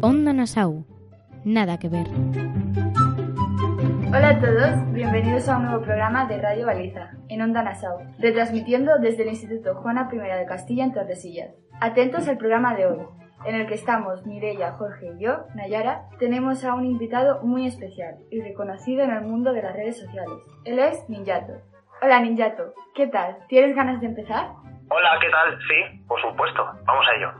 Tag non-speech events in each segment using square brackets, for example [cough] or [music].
Onda Nassau. Nada que ver. Hola a todos, bienvenidos a un nuevo programa de Radio Baliza, en Onda Nassau, retransmitiendo desde el Instituto Juana I de Castilla en Tordesillas. Atentos al programa de hoy, en el que estamos Mireia, Jorge y yo, Nayara, tenemos a un invitado muy especial y reconocido en el mundo de las redes sociales. Él es Ninjato. Hola Ninjato, ¿qué tal? ¿Tienes ganas de empezar? Hola, ¿qué tal? Sí, por supuesto. Vamos a ello.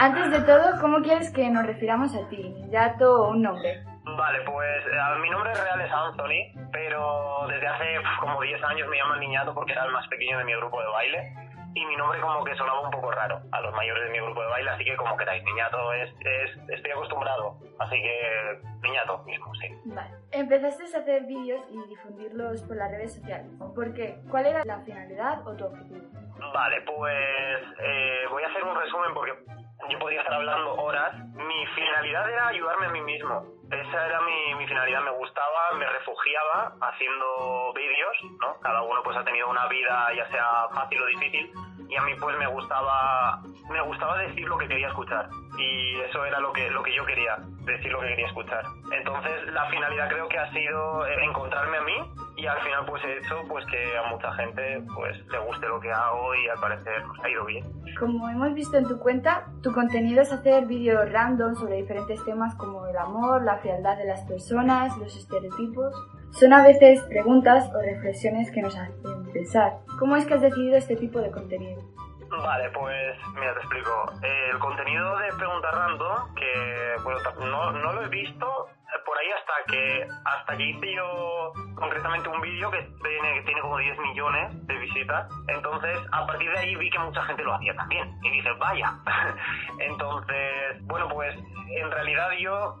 Antes de todo, ¿cómo quieres que nos refiramos a ti? ¿Ninjato o un nombre? Vale, pues eh, mi nombre real es Anthony, pero desde hace como 10 años me llaman Niñato porque era el más pequeño de mi grupo de baile y mi nombre como que sonaba un poco raro a los mayores de mi grupo de baile, así que como queráis, Niñato es, es, estoy acostumbrado, así que Niñato mismo, sí. Vale. Empezaste a hacer vídeos y difundirlos por las redes sociales. ¿Por qué? ¿Cuál era la finalidad o tu objetivo? Vale, pues eh, voy a hacer un resumen porque yo podría estar hablando horas. Mi finalidad era ayudarme a mí mismo. Esa era mi, mi finalidad, me gustaba, me refugiaba haciendo vídeos, ¿no? Cada uno pues ha tenido una vida ya sea fácil o difícil y a mí pues me gustaba me gustaba decir lo que quería escuchar y eso era lo que lo que yo quería decir lo que quería escuchar entonces la finalidad creo que ha sido encontrarme a mí y al final pues he hecho pues que a mucha gente pues le guste lo que hago y al parecer pues, ha ido bien como hemos visto en tu cuenta tu contenido es hacer vídeos random sobre diferentes temas como el amor la frialdad de las personas los estereotipos son a veces preguntas o reflexiones que nos hacen pensar. ¿Cómo es que has decidido este tipo de contenido? Vale, pues mira, te explico. El contenido de Pregunta Random, que bueno, no, no lo he visto por ahí hasta que hasta que hice yo concretamente un vídeo que tiene, que tiene como 10 millones de visitas. Entonces, a partir de ahí vi que mucha gente lo hacía también. Y dices, vaya. [laughs] Entonces, bueno, pues en realidad yo...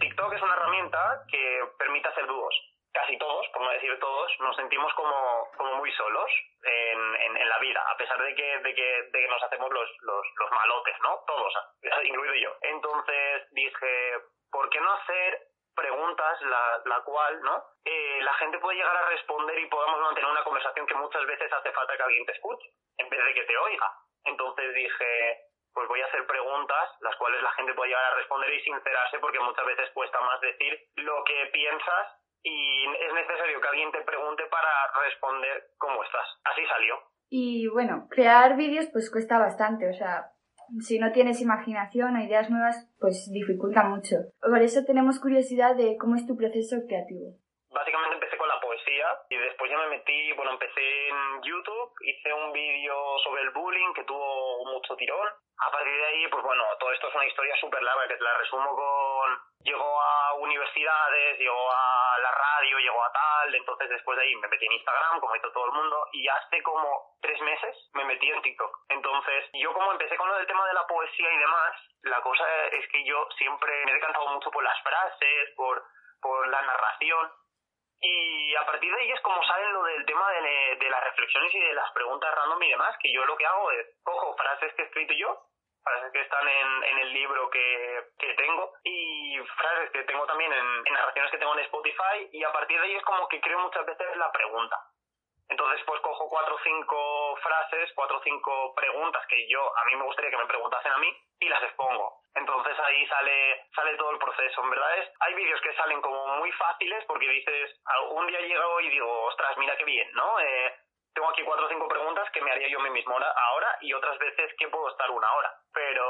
TikTok es una herramienta que permite hacer dúos casi todos, por no decir todos, nos sentimos como, como muy solos en, en, la vida, a pesar de que, de que, de que nos hacemos los, los, los malotes, ¿no? Todos, [laughs] incluido yo. Entonces dije, ¿por qué no hacer preguntas la, la cual no eh, la gente puede llegar a responder y podamos mantener una conversación que muchas veces hace falta que alguien te escuche en vez de que te oiga entonces dije pues voy a hacer preguntas las cuales la gente puede llegar a responder y sincerarse porque muchas veces cuesta más decir lo que piensas y es necesario que alguien te pregunte para responder cómo estás. Así salió. Y bueno, crear vídeos pues cuesta bastante, o sea, si no tienes imaginación o ideas nuevas, pues dificulta mucho. Por eso tenemos curiosidad de cómo es tu proceso creativo. Básicamente empecé con la poesía y después ya me metí, bueno, empecé en YouTube, hice un vídeo sobre el bullying que tuvo mucho tirón. A partir de ahí, pues bueno, todo esto es una historia súper larga que te la resumo con llegó a universidades, llegó radio, llegó a tal, entonces después de ahí me metí en Instagram, como hizo todo el mundo, y hace como tres meses me metí en TikTok. Entonces, yo como empecé con lo del tema de la poesía y demás, la cosa es que yo siempre me he decantado mucho por las frases, por, por la narración, y a partir de ahí es como sale lo del tema de, de las reflexiones y de las preguntas random y demás, que yo lo que hago es cojo frases que he escrito yo, frases que están en, en el libro que, que, tengo y frases que tengo también en, en, narraciones que tengo en Spotify y a partir de ahí es como que creo muchas veces la pregunta. Entonces pues cojo cuatro o cinco frases, cuatro o cinco preguntas que yo, a mí me gustaría que me preguntasen a mí y las expongo. Entonces ahí sale, sale todo el proceso. En verdad es, hay vídeos que salen como muy fáciles porque dices, algún día llego y digo, ostras, mira qué bien, ¿no? Eh, tengo aquí cuatro o cinco preguntas que me haría yo a mí mismo ahora y otras veces que puedo estar una hora. Pero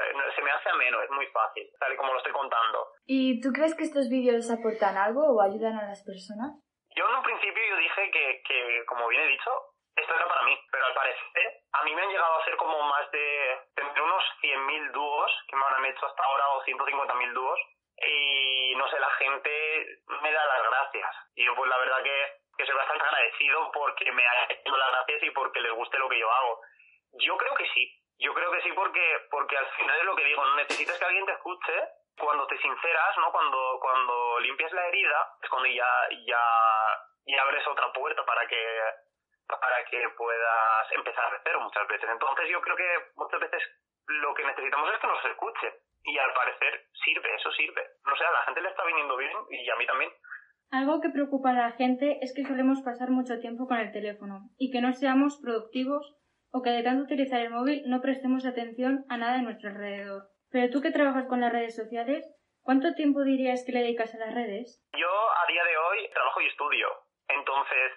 eh, se me hace ameno, es muy fácil, tal y como lo estoy contando. ¿Y tú crees que estos vídeos aportan algo o ayudan a las personas? Yo en un principio yo dije que, que como bien he dicho, esto era para mí, pero al parecer a mí me han llegado a hacer como más de, de unos 100.000 dúos que me han hecho hasta ahora o 150.000 dúos y no sé, la gente me da las gracias. Y yo pues la verdad que que soy bastante agradecido porque me ha hecho las gracias y porque les guste lo que yo hago. Yo creo que sí, yo creo que sí porque, porque al final es lo que digo, necesitas que alguien te escuche cuando te sinceras, ¿no? Cuando, cuando limpias la herida, es cuando ya, ya, ya abres otra puerta para que, para que puedas empezar a cero muchas veces. Entonces yo creo que muchas veces lo que necesitamos es que nos escuche. Y al parecer sirve, eso sirve. No sé, a la gente le está viniendo bien y a mí también. Algo que preocupa a la gente es que solemos pasar mucho tiempo con el teléfono y que no seamos productivos o que de tanto utilizar el móvil no prestemos atención a nada de nuestro alrededor. Pero tú que trabajas con las redes sociales, ¿cuánto tiempo dirías que le dedicas a las redes? Yo a día de hoy trabajo y estudio. Entonces,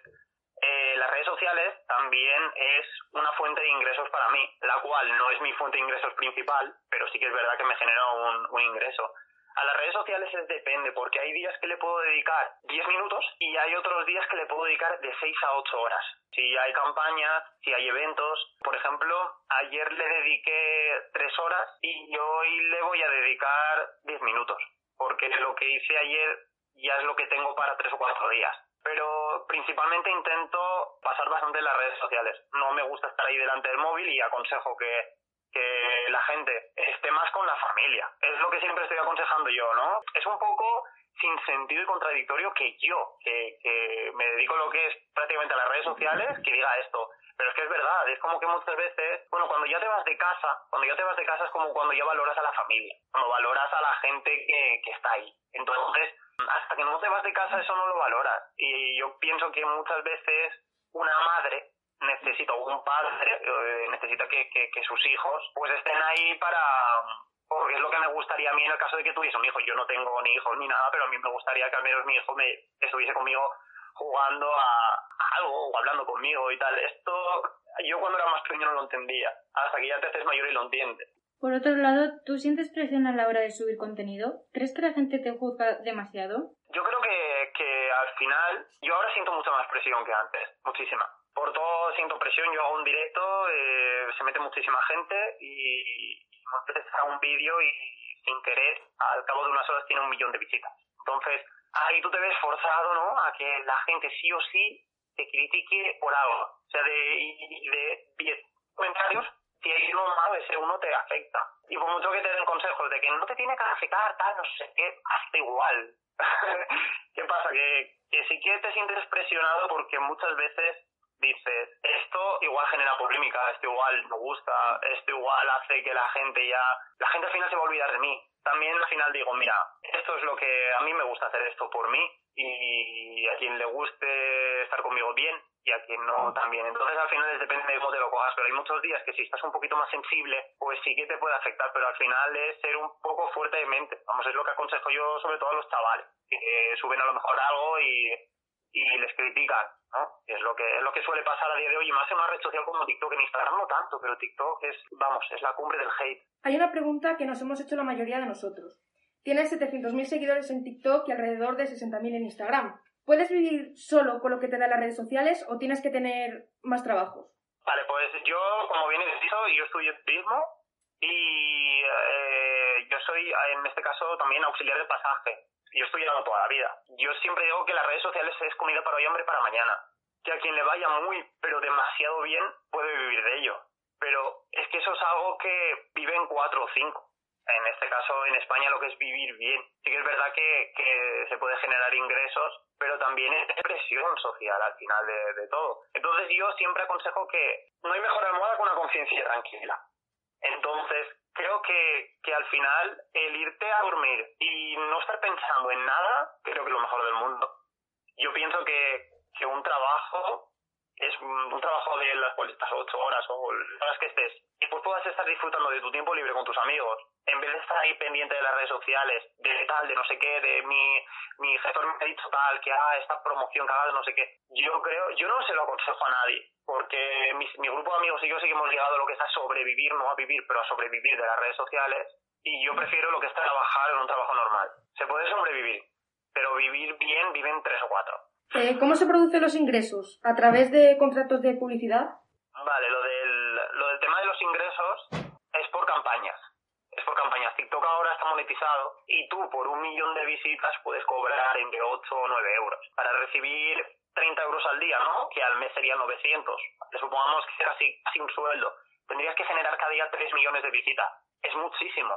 eh, las redes sociales también es una fuente de ingresos para mí, la cual no es mi fuente de ingresos principal, pero sí que es verdad que me genera un, un ingreso. A las redes sociales es depende, porque hay días que le puedo dedicar 10 minutos y hay otros días que le puedo dedicar de 6 a 8 horas. Si hay campañas, si hay eventos. Por ejemplo, ayer le dediqué 3 horas y hoy le voy a dedicar 10 minutos, porque lo que hice ayer ya es lo que tengo para 3 o 4 días pero principalmente intento pasar bastante en las redes sociales. No me gusta estar ahí delante del móvil y aconsejo que que la gente esté más con la familia. Es lo que siempre estoy aconsejando yo, ¿no? Es un poco sin sentido y contradictorio que yo, que, que me dedico a lo que es prácticamente a las redes sociales, que diga esto. Pero es que es verdad, es como que muchas veces, bueno, cuando ya te vas de casa, cuando ya te vas de casa es como cuando ya valoras a la familia, cuando valoras a la gente que, que está ahí. Entonces, hasta que no te vas de casa eso no lo valoras. Y yo pienso que muchas veces una madre necesita, un padre eh, necesita que, que, sus hijos pues estén ahí para porque es lo que me gustaría a mí en el caso de que tuviese un hijo. Yo no tengo ni hijos ni nada, pero a mí me gustaría que al menos mi hijo me estuviese conmigo jugando a, algo o hablando conmigo y tal. Esto yo cuando era más pequeño no lo entendía, hasta que ya te haces mayor y lo entiendes. Por otro lado, ¿tú sientes presión a la hora de subir contenido? ¿Crees que la gente te juzga demasiado? Yo creo que, que al final, yo ahora siento mucha más presión que antes, muchísima por todo siento presión, yo hago un directo, eh, se mete muchísima gente y, y hago un vídeo y sin querer, al cabo de unas horas tiene un millón de visitas. Entonces, ahí tú te ves forzado, ¿no? A que la gente sí o sí te critique por algo. O sea, de, de 10 comentarios, si hay uno malo, ese uno te afecta. Y por mucho que te den consejos de que no te tiene que afectar, tal, no sé qué, hasta igual. [laughs] ¿Qué pasa? Que, que sí que te sientes presionado porque muchas veces dices, esto igual genera polémica, esto igual no gusta, esto igual hace que la gente ya, la gente al final se va a olvidar de mí. También al final digo, mira, esto es lo que a mí me gusta hacer esto por mí y a quien le guste estar conmigo bien y a quien no también. Entonces al final depende de cómo te lo cojas, pero hay muchos días que si estás un poquito más sensible, pues sí que te puede afectar, pero al final es ser un poco fuerte de mente. Vamos, es lo que aconsejo yo sobre todo a los chavales, que suben a lo mejor algo y y les critican, ¿no? Es lo que es lo que suele pasar a día de hoy, y más en una red social como TikTok, en Instagram no tanto, pero TikTok es, vamos, es la cumbre del hate. Hay una pregunta que nos hemos hecho la mayoría de nosotros. Tienes 700.000 seguidores en TikTok y alrededor de 60.000 en Instagram. ¿Puedes vivir solo con lo que te dan las redes sociales o tienes que tener más trabajos? Vale, pues yo, como bien he dicho, yo estudio turismo y eh, yo soy, en este caso, también auxiliar de pasaje yo estoy estudiado toda la vida. Yo siempre digo que las redes sociales es comida para hoy, hambre para mañana. Que a quien le vaya muy, pero demasiado bien, puede vivir de ello. Pero es que eso es algo que viven cuatro o cinco. En este caso, en España, lo que es vivir bien. Sí que es verdad que, que se puede generar ingresos, pero también es presión social al final de, de todo. Entonces yo siempre aconsejo que no hay mejor almohada que una conciencia tranquila. Entonces, creo que, que al final el irte a dormir y no estar pensando en nada, creo que es lo mejor del mundo. Yo pienso que, que un trabajo un, trabajo de las cuales ocho horas o las horas que estés y pues puedas estar disfrutando de tu tiempo libre con tus amigos. En vez de estar ahí pendiente de las redes sociales de tal de no sé qué de mi mi jefe me ha dicho tal que haga esta promoción que haga de no sé qué. Yo creo yo no se lo aconsejo a nadie porque mi, mi grupo de amigos y yo sí que hemos llegado a lo que es a sobrevivir no a vivir pero a sobrevivir de las redes sociales y yo prefiero lo que es trabajar en un trabajo normal. Se puede sobrevivir pero vivir bien viven tres o cuatro eh, ¿Cómo se producen los ingresos? ¿A través de contratos de publicidad? Vale, lo del, lo del tema de los ingresos es por campañas. Es por campañas. TikTok ahora está monetizado y tú por un millón de visitas puedes cobrar entre 8 o 9 euros. Para recibir 30 euros al día, ¿no? Que al mes serían 900. Le supongamos que era casi, casi un sueldo. Tendrías que generar cada día 3 millones de visitas. Es muchísimo.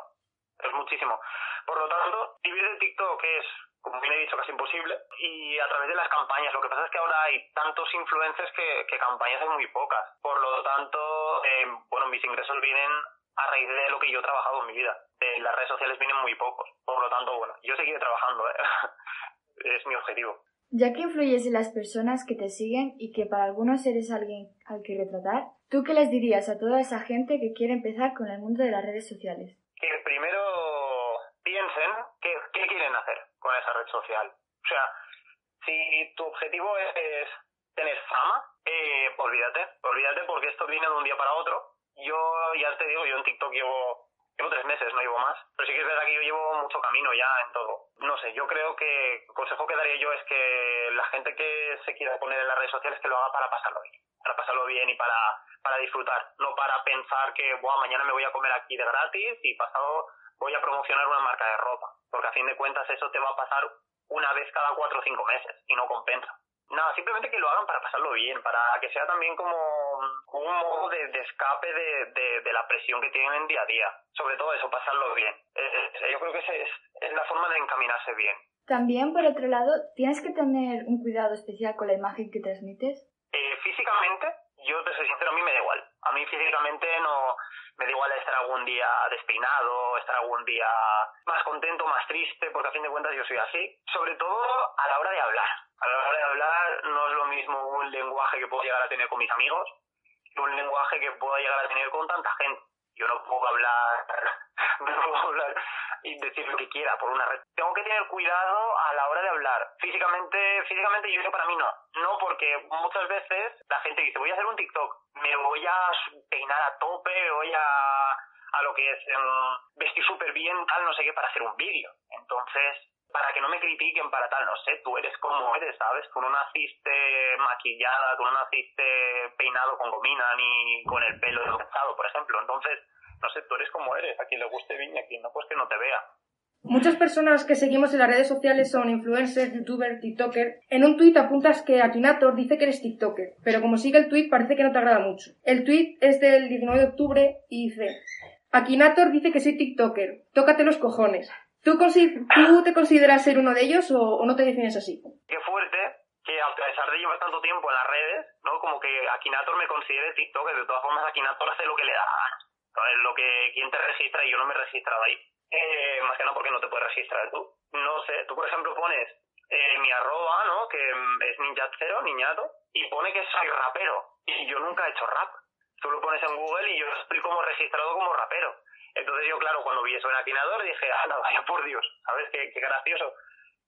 Es muchísimo. Por lo tanto, vivir de TikTok es como bien he dicho, casi imposible. Y a través de las campañas. Lo que pasa es que ahora hay tantos influencers que, que campañas hay muy pocas. Por lo tanto, eh, bueno, mis ingresos vienen a raíz de lo que yo he trabajado en mi vida. Las redes sociales vienen muy pocos. Por lo tanto, bueno, yo seguiré trabajando. ¿eh? [laughs] es mi objetivo. Ya que influyes en las personas que te siguen y que para algunos eres alguien al que retratar, ¿tú qué les dirías a toda esa gente que quiere empezar con el mundo de las redes sociales? Que primero piensen qué, quieren hacer con esa red social. O sea, si tu objetivo es, tener fama, eh, olvídate, olvídate porque esto viene de un día para otro. Yo ya te digo, yo en TikTok llevo Llevo tres meses, no llevo más. Pero sí que es verdad que yo llevo mucho camino ya en todo. No sé, yo creo que el consejo que daría yo es que la gente que se quiera poner en las redes sociales que lo haga para pasarlo bien. Para pasarlo bien y para, para disfrutar. No para pensar que, mañana me voy a comer aquí de gratis y pasado voy a promocionar una marca de ropa. Porque a fin de cuentas eso te va a pasar una vez cada cuatro o cinco meses y no compensa. Nada, simplemente que lo hagan para pasarlo bien, para que sea también como un modo de, escape de, la presión que tienen en día a día. Sobre todo eso, pasarlo bien. yo creo que esa es, es la forma de encaminarse bien. También, por otro lado, ¿tienes que tener un cuidado especial con la imagen que transmites? Eh, físicamente, yo te soy sincero, a mí me da igual. A mí físicamente no me da igual estar algún día despeinado, estar algún día más contento, más triste, porque a fin de cuentas yo soy así. Sobre todo a la hora de hablar. A la hora de hablar no es lo mismo un lenguaje que puedo llegar a tener con mis amigos que un lenguaje que pueda llegar a tener con tanta gente. Yo no puedo hablar, [laughs] no puedo hablar y decir lo que quiera por una red. Tengo que tener cuidado a la hora de hablar. Físicamente, físicamente yo creo para mí no. No porque muchas veces la gente dice, voy a hacer un TikTok, me voy a peinar a tope, voy a, a lo que es em, vestir súper bien, tal, no sé qué, para hacer un vídeo. Entonces, para que no me critiquen para tal, no sé, tú eres como eres, ¿sabes? Tú no naciste maquillada, tú no naciste peinado con gomina ni con el pelo despejado, por ejemplo. Entonces, no sé, tú eres como eres, a quien le guste bien y a quien no, pues que no te vea. Muchas personas que seguimos en las redes sociales son influencers, youtubers, tiktoker. En un tuit apuntas que Akinator dice que eres tiktoker, pero como sigue el tuit parece que no te agrada mucho. El tuit es del 19 de octubre y dice Akinator dice que soy tiktoker, tócate los cojones. ¿Tú, ¿Tú te consideras ser uno de ellos o, no te defines así? Qué fuerte que a pesar de llevar tanto tiempo en las redes, ¿no? Como que Akinator me considere TikToker. De todas formas, Akinator hace lo que le da Lo que quien te registra y yo no me he registrado ahí. Eh, más que nada porque no te puedes registrar tú. No sé, tú por ejemplo pones eh, mi arroba, ¿no? Que es ninjacero, niñato, y pone que soy rapero. Y yo nunca he hecho rap. Tú lo pones en Google y yo estoy como registrado como rapero. Entonces yo, claro, cuando vi eso en Atinador dije, ah, vaya por Dios, ¿sabes? Qué, qué gracioso.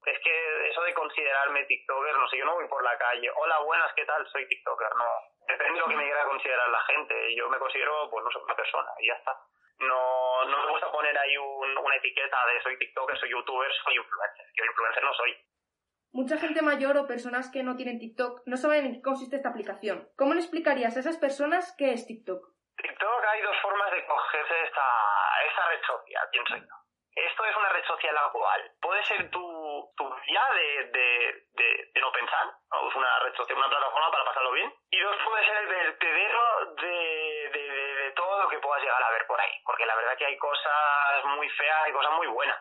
Es que eso de considerarme TikToker, no sé, yo no voy por la calle, hola, buenas, ¿qué tal? Soy TikToker, no. Depende de lo que me quiera considerar la gente. Yo me considero, pues no sé, una persona y ya está. No, no me gusta poner ahí un, una etiqueta de soy TikToker, soy YouTuber, soy influencer. Yo influencer no soy. Mucha gente mayor o personas que no tienen TikTok no saben en qué consiste esta aplicación. ¿Cómo le explicarías a esas personas qué es TikTok? TikTok hay dos formas de cogerse esta, esta red social, pienso yo. Esto es una red social actual. Puede ser tu, tu vía de, de, de, no pensar, una red social, una plataforma para pasarlo bien. Y dos, puede ser el vertedero de, de, de, todo lo que puedas llegar a ver por ahí. Porque la verdad que hay cosas muy feas y cosas muy buenas.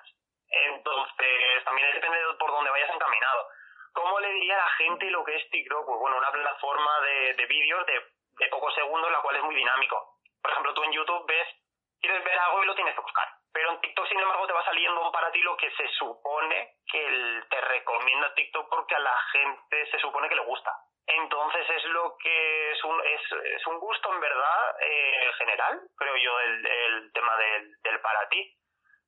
Entonces, también depende de por dónde vayas encaminado. ¿Cómo le diría a la gente lo que es TikTok? Pues bueno, una plataforma de, de vídeos de, de pocos segundos, la cual es muy dinámico por ejemplo, tú en YouTube ves, quieres ver algo y lo tienes que buscar. Pero en TikTok, sin embargo, te va saliendo para ti lo que se supone que te recomienda TikTok porque a la gente se supone que le gusta. Entonces es lo que es un, es, es un gusto en verdad eh, general, creo yo, el, el tema del, del para ti.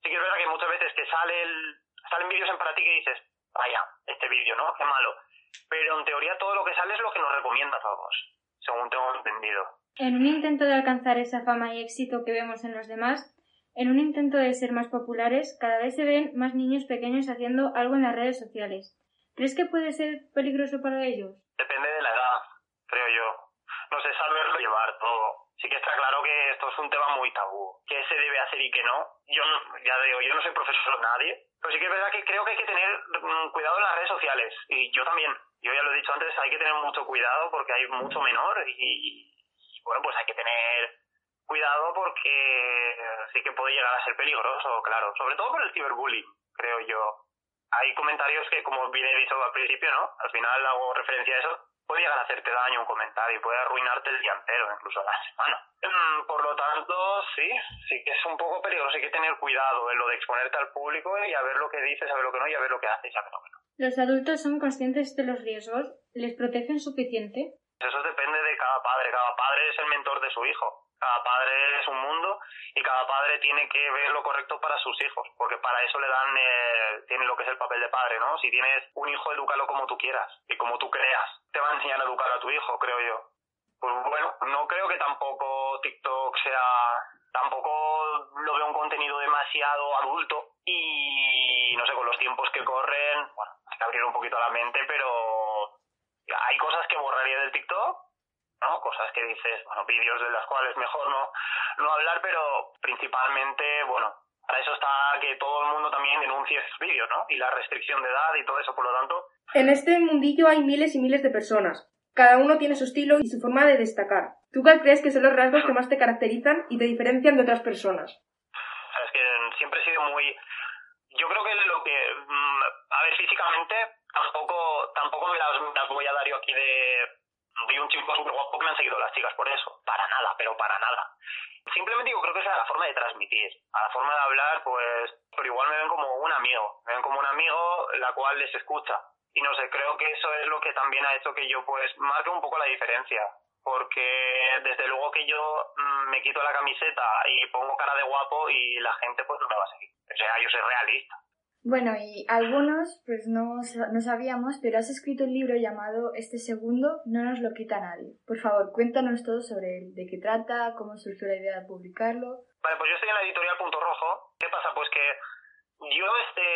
Sí que es verdad que muchas veces te sale el, salen vídeos en para ti que dices, vaya, este vídeo, ¿no? Qué malo. Pero en teoría todo lo que sale es lo que nos recomienda a todos, según tengo entendido. En un intento de alcanzar esa fama y éxito que vemos en los demás, en un intento de ser más populares, cada vez se ven más niños pequeños haciendo algo en las redes sociales. ¿Crees que puede ser peligroso para ellos? Depende de la edad, creo yo. No sé saberlo llevar todo. Sí que está claro que esto es un tema muy tabú. ¿Qué se debe hacer y qué no? Yo ya digo, yo no soy profesor nadie, pero sí que es verdad que creo que hay que tener mm, cuidado en las redes sociales. Y yo también. Yo ya lo he dicho antes, hay que tener mucho cuidado porque hay mucho menor y, bueno, pues hay que tener cuidado porque sí que puede llegar a ser peligroso, claro, sobre todo por el ciberbullying, creo yo. Hay comentarios que, como bien he dicho al principio, ¿no? Al final hago referencia a eso, puede llegar a hacerte daño un comentario y puede arruinarte el día entero, incluso la [laughs] semana. Mm, por lo tanto, sí, sí que es un poco peligroso, hay que tener cuidado en lo de exponerte al público y a ver lo que dices, a ver lo que no y a ver lo que haces a ver lo que no. ¿Los adultos son conscientes de los riesgos? ¿Les protegen suficiente? Eso depende de cada padre. Cada padre es el mentor de su hijo. Cada padre es un mundo y cada padre tiene que ver lo correcto para sus hijos, porque para eso le dan, eh, tiene lo que es el papel de padre, ¿no? Si tienes un hijo, edúcalo como tú quieras y como tú creas. Te va a enseñar a educar a tu hijo, creo yo. Pues bueno, no creo que tampoco TikTok sea, tampoco lo veo un contenido demasiado adulto y no sé, con los tiempos que corren, bueno, que abrir un poquito la mente, pero hay cosas que borraría del TikTok ¿no? Cosas que dices, bueno, vídeos de las cuales mejor no, no hablar, pero principalmente, bueno, para eso está que todo el mundo también denuncie esos vídeos, ¿no? Y la restricción de edad y todo eso, por lo tanto. En este mundillo hay miles y miles de personas. Cada uno tiene su estilo y su forma de destacar. ¿Tú cuál crees que son los rasgos que más te caracterizan y te diferencian de otras personas? Es que siempre he sido muy... Yo creo que lo que... Mm, a ver, físicamente tampoco, tampoco me las voy a dar yo aquí de un chico súper guapo que me han seguido las chicas por eso. Para nada, pero para nada. Simplemente yo creo que es la forma de transmitir. A la forma de hablar, pues, pero igual me ven como un amigo. Me ven como un amigo la cual les escucha. Y no sé, creo que eso es lo que también ha hecho que yo, pues, marque un poco la diferencia. Porque desde luego que yo mm, me quito la camiseta y pongo cara de guapo y la gente, pues, no me va a seguir. O sea, yo soy realista. Bueno, y algunos, pues no, no sabíamos, pero has escrito un libro llamado Este segundo no nos lo quita nadie. Por favor, cuéntanos todo sobre él, de qué trata, cómo surgió la idea de publicarlo. Vale, pues yo estoy en la editorial Punto Rojo. ¿Qué pasa? Pues que yo desde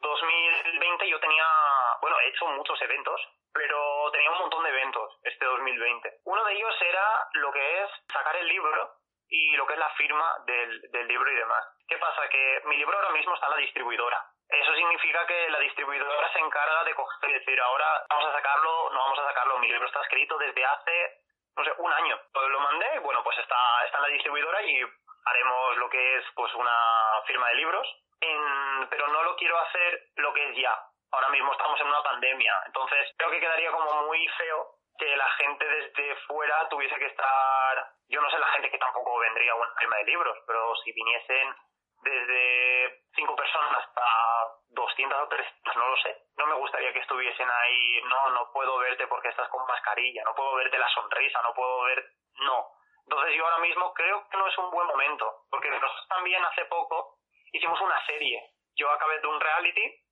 2020 yo tenía, bueno, he hecho muchos eventos, pero tenía un montón de eventos este 2020. Uno de ellos era lo que es sacar el libro y lo que es la firma del, del libro y demás. ¿Qué pasa? Que mi libro ahora mismo está en la distribuidora eso significa que la distribuidora se encarga de coger y decir, ahora vamos a sacarlo, no vamos a sacarlo. Mi libro está escrito desde hace, no sé, un año. Lo mandé, bueno, pues está, está en la distribuidora y haremos lo que es pues una firma de libros. pero no lo quiero hacer lo que es ya. Ahora mismo estamos en una pandemia. Entonces creo que quedaría como muy feo que la gente desde fuera tuviese que estar... Yo no sé la gente que tampoco vendría a una firma de libros, pero si viniesen desde cinco personas hasta 200 o 300, no lo sé. No me gustaría que estuviesen ahí, no, no puedo verte porque estás con mascarilla, no puedo verte la sonrisa, no puedo ver, no. Entonces yo ahora mismo creo que no es un buen momento, porque nosotros también hace poco hicimos una serie. Yo acabé de un reality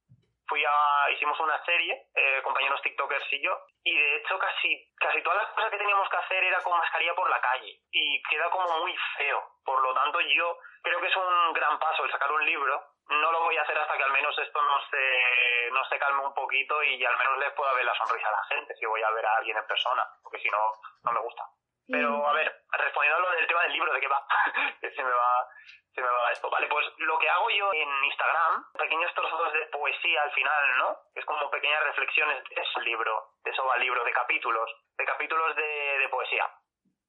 fui a, hicimos una serie, eh, compañeros TikTokers y yo, y de hecho casi, casi todas las cosas que teníamos que hacer era con mascarilla por la calle, y queda como muy feo. Por lo tanto, yo creo que es un gran paso el sacar un libro. No lo voy a hacer hasta que al menos esto no se, no se calme un poquito y al menos les pueda ver la sonrisa a la gente si voy a ver a alguien en persona, porque si no, no me gusta. Pero, a ver, respondiendo a lo del tema del libro, ¿de qué va? [laughs] se me va, se me va esto. Vale, pues lo que hago yo en Instagram, pequeños trozos de poesía al final, ¿no? Es como pequeñas reflexiones de libro, de eso va libro, de capítulos, de capítulos de, de poesía.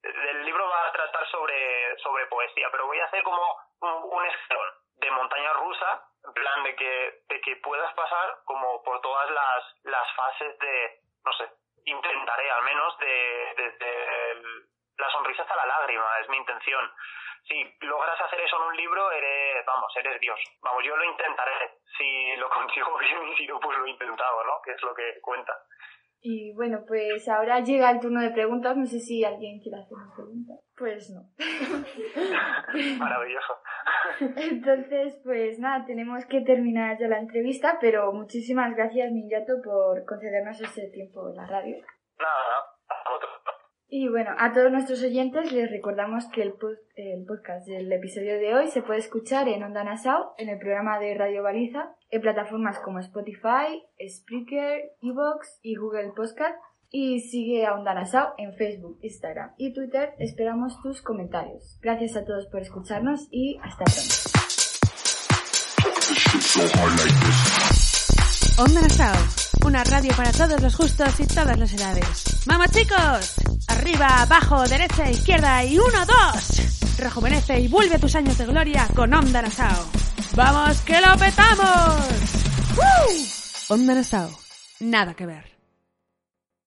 El libro va a tratar sobre, sobre poesía, pero voy a hacer como un, un de montaña rusa, en plan de que, de que puedas pasar como por todas las, las fases de, no sé, intentaré al menos de, sonrisa hasta la lágrima, es mi intención. Si logras hacer eso en un libro, eres, vamos, eres Dios. Vamos, yo lo intentaré. Si lo consigo [laughs] bien y si no, pues lo he intentado, ¿no? Que es lo que cuenta. Y bueno, pues ahora llega el turno de preguntas. No sé si alguien quiere hacer una pregunta. Pues no. [laughs] Maravilloso. Entonces, pues nada, tenemos que terminar ya la entrevista, pero muchísimas gracias, Minyato, por concedernos este tiempo en la radio. Nada, a otro. Y bueno, a todos nuestros oyentes les recordamos que el, el, podcast del episodio de hoy se puede escuchar en Onda Nassau, en el programa de Radio Baliza, en plataformas como Spotify, Spreaker, Evox y Google Podcast. Y sigue a Onda Nassau en Facebook, Instagram y Twitter. Esperamos tus comentarios. Gracias a todos por escucharnos y hasta pronto. Onda Nassau, una radio para todos los gustos y todas las edades. ¡Vamos chicos! Arriba, abajo, derecha, izquierda y uno, dos. Rejuvenece y vuelve tus años de gloria con Onda Nassau. ¡Vamos que lo petamos! ¡Uh! Onda Nassau, nada que ver.